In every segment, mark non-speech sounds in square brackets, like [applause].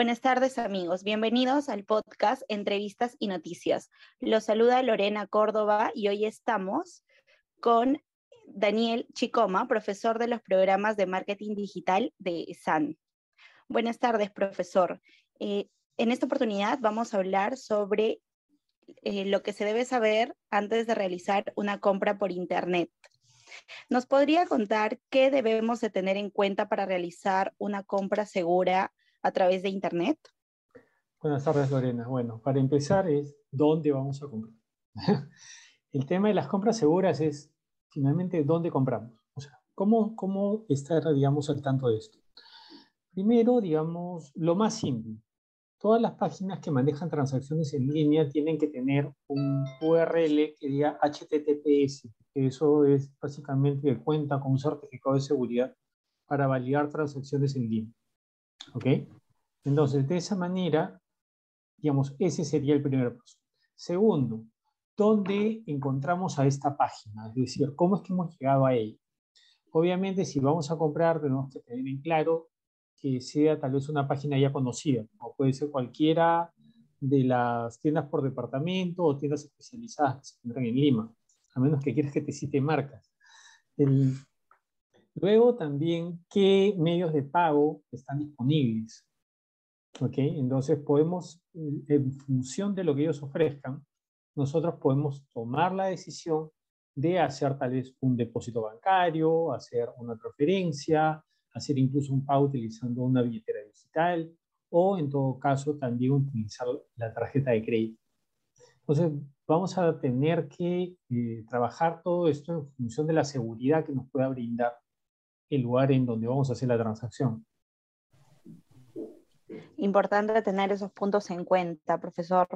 Buenas tardes amigos, bienvenidos al podcast Entrevistas y Noticias. Los saluda Lorena Córdoba y hoy estamos con Daniel Chicoma, profesor de los programas de marketing digital de SAN. Buenas tardes, profesor. Eh, en esta oportunidad vamos a hablar sobre eh, lo que se debe saber antes de realizar una compra por Internet. ¿Nos podría contar qué debemos de tener en cuenta para realizar una compra segura a través de Internet? Buenas tardes, Lorena. Bueno, para empezar es dónde vamos a comprar. [laughs] El tema de las compras seguras es finalmente dónde compramos. O sea, ¿cómo, cómo estar, digamos, al tanto de esto? Primero, digamos, lo más simple. Todas las páginas que manejan transacciones en línea tienen que tener un URL que diga HTTPS. Eso es básicamente que cuenta con un certificado de seguridad para validar transacciones en línea. ¿Ok? Entonces, de esa manera, digamos, ese sería el primer paso. Segundo, ¿dónde encontramos a esta página? Es decir, ¿cómo es que hemos llegado a ella? Obviamente, si vamos a comprar, tenemos que tener en claro que sea tal vez una página ya conocida, o puede ser cualquiera de las tiendas por departamento o tiendas especializadas que se encuentran en Lima, a menos que quieras que te cite marcas. Luego también, ¿qué medios de pago están disponibles? ¿Ok? Entonces podemos, en función de lo que ellos ofrezcan, nosotros podemos tomar la decisión de hacer tal vez un depósito bancario, hacer una transferencia, hacer incluso un pago utilizando una billetera digital o en todo caso también utilizar la tarjeta de crédito. Entonces vamos a tener que eh, trabajar todo esto en función de la seguridad que nos pueda brindar el lugar en donde vamos a hacer la transacción. Importante tener esos puntos en cuenta, profesor.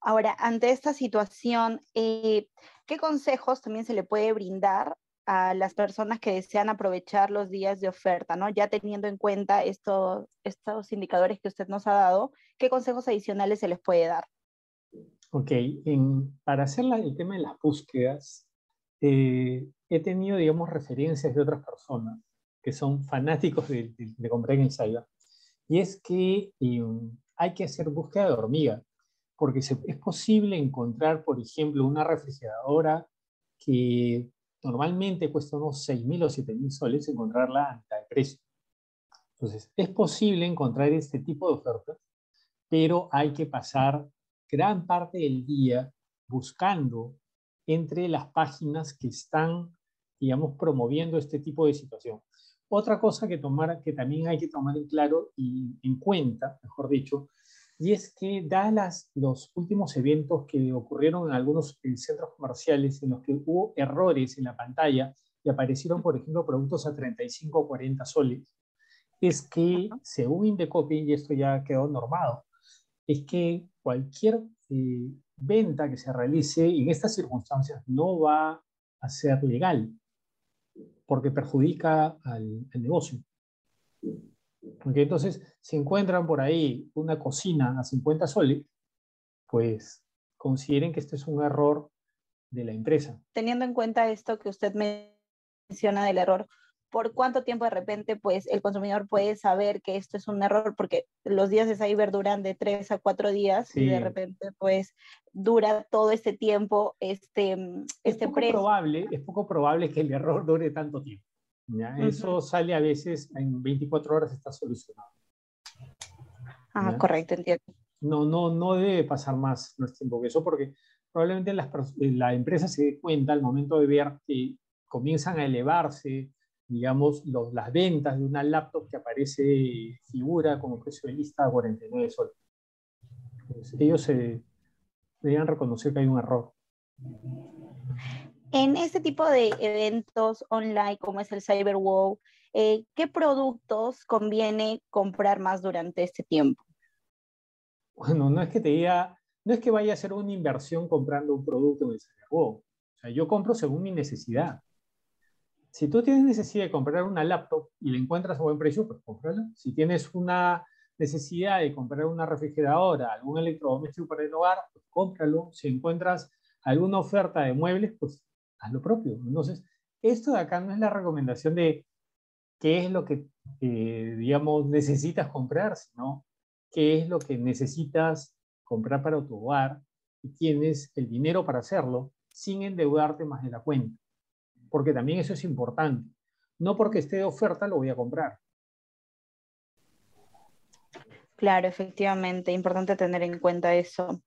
Ahora, ante esta situación, eh, ¿qué consejos también se le puede brindar a las personas que desean aprovechar los días de oferta, ¿no? Ya teniendo en cuenta estos, estos indicadores que usted nos ha dado, ¿qué consejos adicionales se les puede dar? Ok, para hacer el tema de las búsquedas, eh, he tenido, digamos, referencias de otras personas que son fanáticos de, comprar en Saiba, y es que eh, hay que hacer búsqueda de hormiga, porque es posible encontrar, por ejemplo, una refrigeradora que normalmente cuesta unos 6.000 o 7.000 soles encontrarla a mitad de precio. Entonces, es posible encontrar este tipo de ofertas, pero hay que pasar gran parte del día buscando entre las páginas que están, digamos, promoviendo este tipo de situación. Otra cosa que, tomar, que también hay que tomar en claro y en cuenta, mejor dicho, y es que, dadas los últimos eventos que ocurrieron en algunos centros comerciales en los que hubo errores en la pantalla y aparecieron, por ejemplo, productos a 35 o 40 soles, es que, según Indecopi, y esto ya quedó normado, es que cualquier eh, venta que se realice en estas circunstancias no va a ser legal, porque perjudica al, negocio. Porque entonces, si encuentran por ahí una cocina a 50 soles, pues consideren que este es un error de la empresa. Teniendo en cuenta esto que usted menciona del error, ¿por cuánto tiempo de repente pues el consumidor puede saber que esto es un error? Porque los días de cyber duran de 3 a 4 días y de repente pues dura todo este tiempo este, este es poco Probable, es poco probable que el error dure tanto tiempo. Eso sale a veces en 24 horas está solucionado. Ah, correcto, entiendo. No, no, no debe pasar más, tiempo que eso porque probablemente las, la empresa se dé cuenta al momento de ver que comienzan a elevarse, digamos, los, las ventas de una laptop que aparece figura como precio de lista a 49 soles. ellos se reconocer que hay un error. En este tipo de eventos online como es el Cyber eh, ¿qué productos conviene comprar más durante este tiempo? Bueno, no es que te diga, no es que vaya a hacer una inversión comprando un producto en el CyberWow. O sea, yo compro según mi necesidad. Si tú tienes necesidad de comprar una laptop y la encuentras a buen precio, pues cómprala. Si tienes una necesidad de comprar una refrigeradora, algún electrodoméstico para el hogar, pues cómpralo. Si encuentras alguna oferta de muebles, pues haz lo propio. Entonces, esto de acá no es la recomendación de qué es lo que, eh, digamos, necesitas comprar, sino qué es lo que necesitas comprar para tu hogar y tienes el dinero para hacerlo sin endeudarte más de la cuenta. Porque también eso es importante. No porque esté de oferta lo voy a comprar. Claro, efectivamente, importante tener en cuenta eso.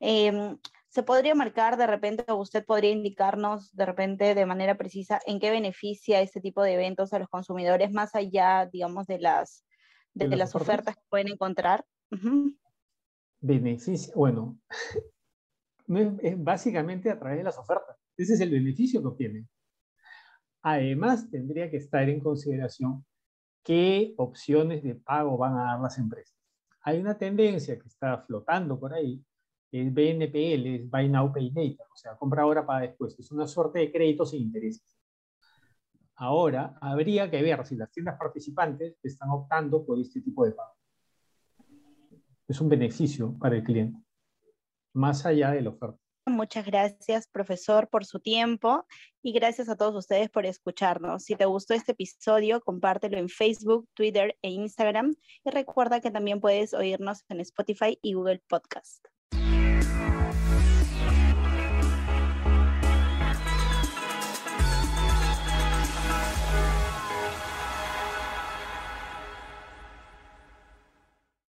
Em, ¿Se podría marcar de repente o usted podría indicarnos de repente de manera precisa en qué beneficia este tipo de eventos a los consumidores más allá, digamos, de las, de, las ofertas? que pueden encontrar? Beneficia, bueno, [laughs] es básicamente a través de las ofertas. Ese es el beneficio que obtienen. Además, tendría que estar en consideración qué opciones de pago van a dar las empresas. Hay una tendencia que está flotando por ahí, el BNPL, es Buy Now, Pay Later, o sea, compra ahora, para después. Es una suerte de créditos sin intereses. Ahora, habría que ver si las tiendas participantes están optando por este tipo de pago. Es un beneficio para el cliente, más allá de la oferta. Muchas gracias, profesor, por su tiempo y gracias a todos ustedes por escucharnos. Si te gustó este episodio, compártelo en Facebook, Twitter e Instagram y recuerda que también puedes oírnos en Spotify y Google Podcast.